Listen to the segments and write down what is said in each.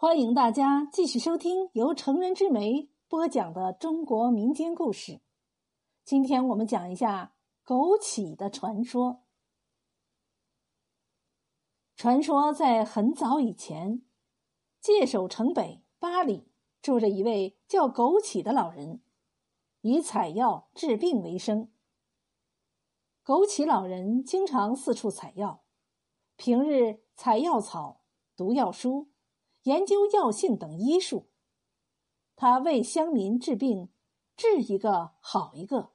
欢迎大家继续收听由成人之美播讲的中国民间故事。今天我们讲一下枸杞的传说。传说在很早以前，界首城北八里住着一位叫枸杞的老人，以采药治病为生。枸杞老人经常四处采药，平日采药草、读药书。研究药性等医术，他为乡民治病，治一个好一个，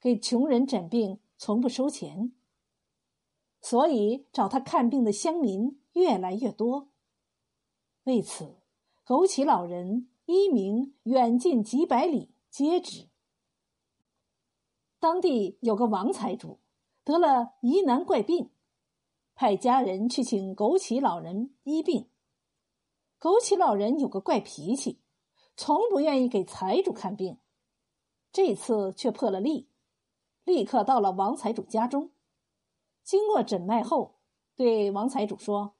给穷人诊病从不收钱，所以找他看病的乡民越来越多。为此，枸杞老人医名远近几百里皆知。当地有个王财主得了疑难怪病，派家人去请枸杞老人医病。枸杞老人有个怪脾气，从不愿意给财主看病。这次却破了例，立刻到了王财主家中。经过诊脉后，对王财主说：“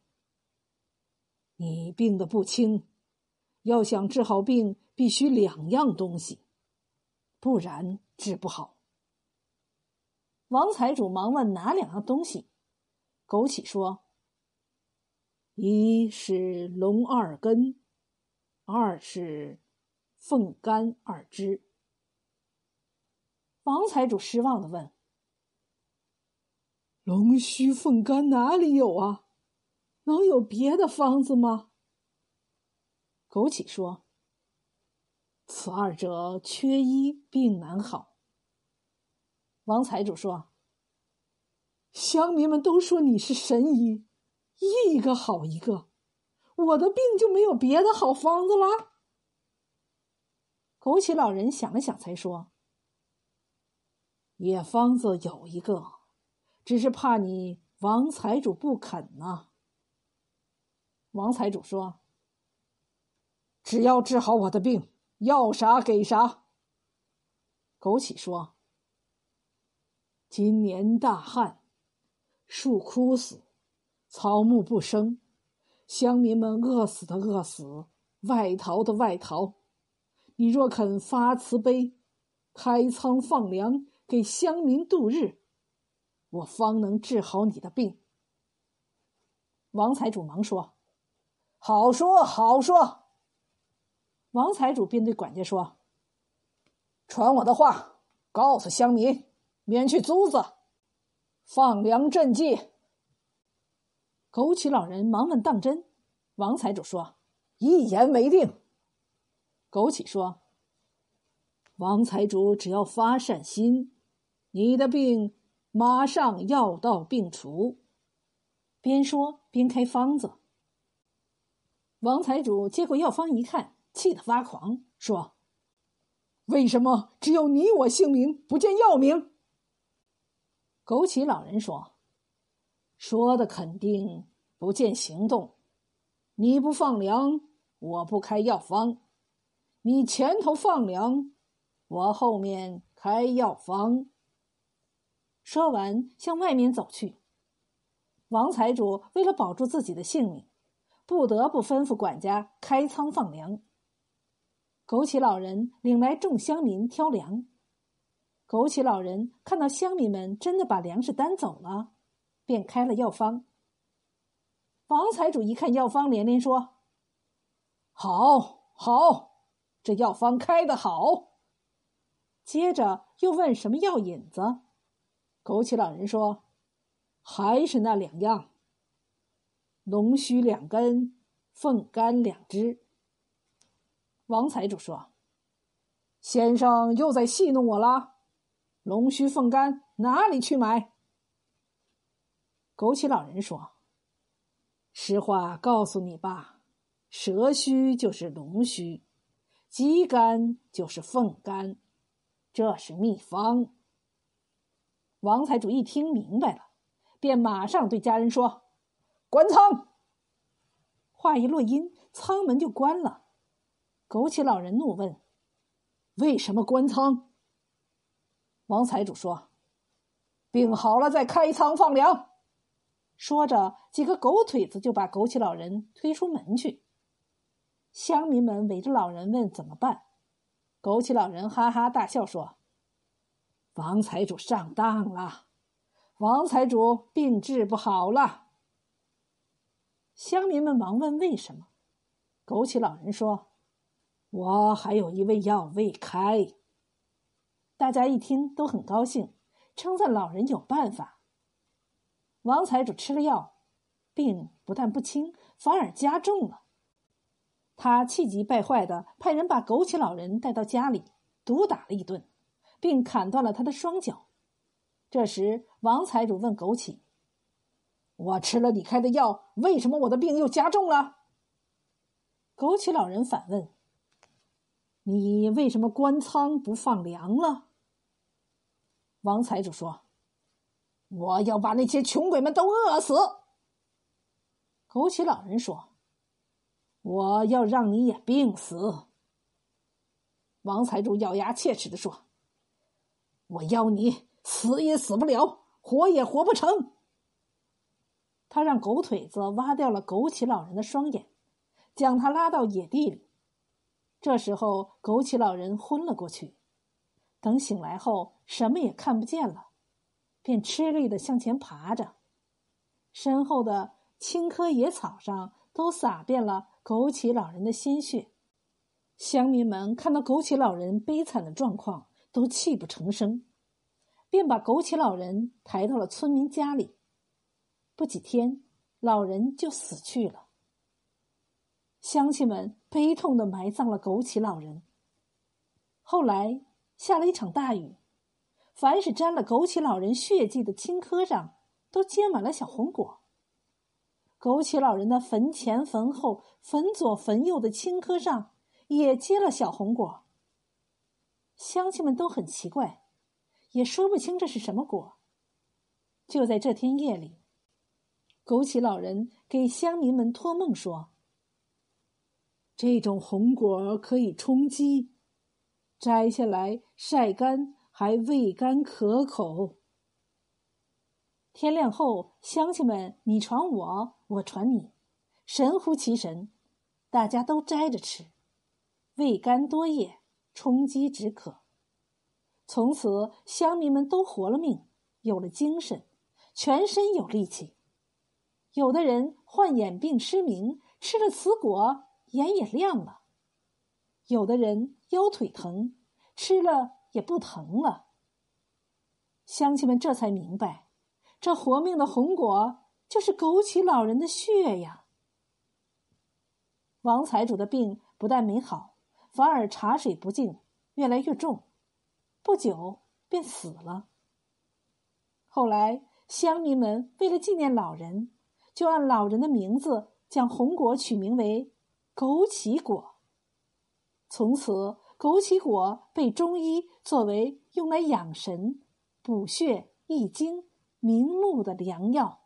你病得不轻，要想治好病，必须两样东西，不然治不好。”王财主忙问哪两样东西，枸杞说。一是龙二根，二是凤肝二支。王财主失望的问：“龙须凤肝哪里有啊？能有别的方子吗？”枸杞说：“此二者缺一，病难好。”王财主说：“乡民们都说你是神医。”一个好一个，我的病就没有别的好方子了。枸杞老人想了想，才说：“野方子有一个，只是怕你王财主不肯呢。”王财主说：“只要治好我的病，要啥给啥。”枸杞说：“今年大旱，树枯死。”草木不生，乡民们饿死的饿死，外逃的外逃。你若肯发慈悲，开仓放粮，给乡民度日，我方能治好你的病。王财主忙说：“好说好说。”王财主便对管家说：“传我的话，告诉乡民，免去租子，放粮赈济。”枸杞老人忙问当真，王财主说：“一言为定。”枸杞说：“王财主只要发善心，你的病马上药到病除。”边说边开方子。王财主接过药方一看，气得发狂，说：“为什么只有你我姓名，不见药名？”枸杞老人说。说的肯定，不见行动。你不放粮，我不开药方；你前头放粮，我后面开药方。说完，向外面走去。王财主为了保住自己的性命，不得不吩咐管家开仓放粮。枸杞老人领来众乡民挑粮。枸杞老人看到乡民们真的把粮食担走了。便开了药方。王财主一看药方，连连说：“好，好，这药方开的好。”接着又问什么药引子，枸杞老人说：“还是那两样，龙须两根，凤肝两只。”王财主说：“先生又在戏弄我了，龙须凤肝哪里去买？”枸杞老人说：“实话告诉你吧，蛇须就是龙须，鸡肝就是凤肝，这是秘方。”王财主一听明白了，便马上对家人说：“关仓。”话一落音，仓门就关了。枸杞老人怒问：“为什么关仓？”王财主说：“病好了再开仓放粮。”说着，几个狗腿子就把枸杞老人推出门去。乡民们围着老人问怎么办。枸杞老人哈哈大笑说：“王财主上当了，王财主病治不好了。”乡民们忙问为什么。枸杞老人说：“我还有一味药未开。”大家一听都很高兴，称赞老人有办法。王财主吃了药，病不但不轻，反而加重了。他气急败坏的派人把枸杞老人带到家里，毒打了一顿，并砍断了他的双脚。这时，王财主问枸杞：“我吃了你开的药，为什么我的病又加重了？”枸杞老人反问：“你为什么关仓不放粮了？”王财主说：“我要把那些穷鬼们都饿死。”枸杞老人说。我要让你也病死。”王财主咬牙切齿的说，“我要你死也死不了，活也活不成。”他让狗腿子挖掉了枸杞老人的双眼，将他拉到野地里。这时候，枸杞老人昏了过去。等醒来后，什么也看不见了，便吃力的向前爬着，身后的青稞野草上都撒遍了。枸杞老人的鲜血，乡民们看到枸杞老人悲惨的状况，都泣不成声，便把枸杞老人抬到了村民家里。不几天，老人就死去了。乡亲们悲痛的埋葬了枸杞老人。后来下了一场大雨，凡是沾了枸杞老人血迹的青稞上，都结满了小红果。枸杞老人的坟前、坟后、坟左、坟右的青稞上也结了小红果。乡亲们都很奇怪，也说不清这是什么果。就在这天夜里，枸杞老人给乡民们托梦说：“这种红果可以充饥，摘下来晒干，还味甘可口。”天亮后，乡亲们你传我，我传你，神乎其神，大家都摘着吃，味甘多液，充饥止渴。从此，乡民们都活了命，有了精神，全身有力气。有的人患眼病失明，吃了此果，眼也亮了；有的人腰腿疼，吃了也不疼了。乡亲们这才明白。这活命的红果就是枸杞老人的血呀！王财主的病不但没好，反而茶水不进，越来越重，不久便死了。后来乡民们为了纪念老人，就按老人的名字将红果取名为枸杞果。从此，枸杞果被中医作为用来养神、补血、益精。明目的良药。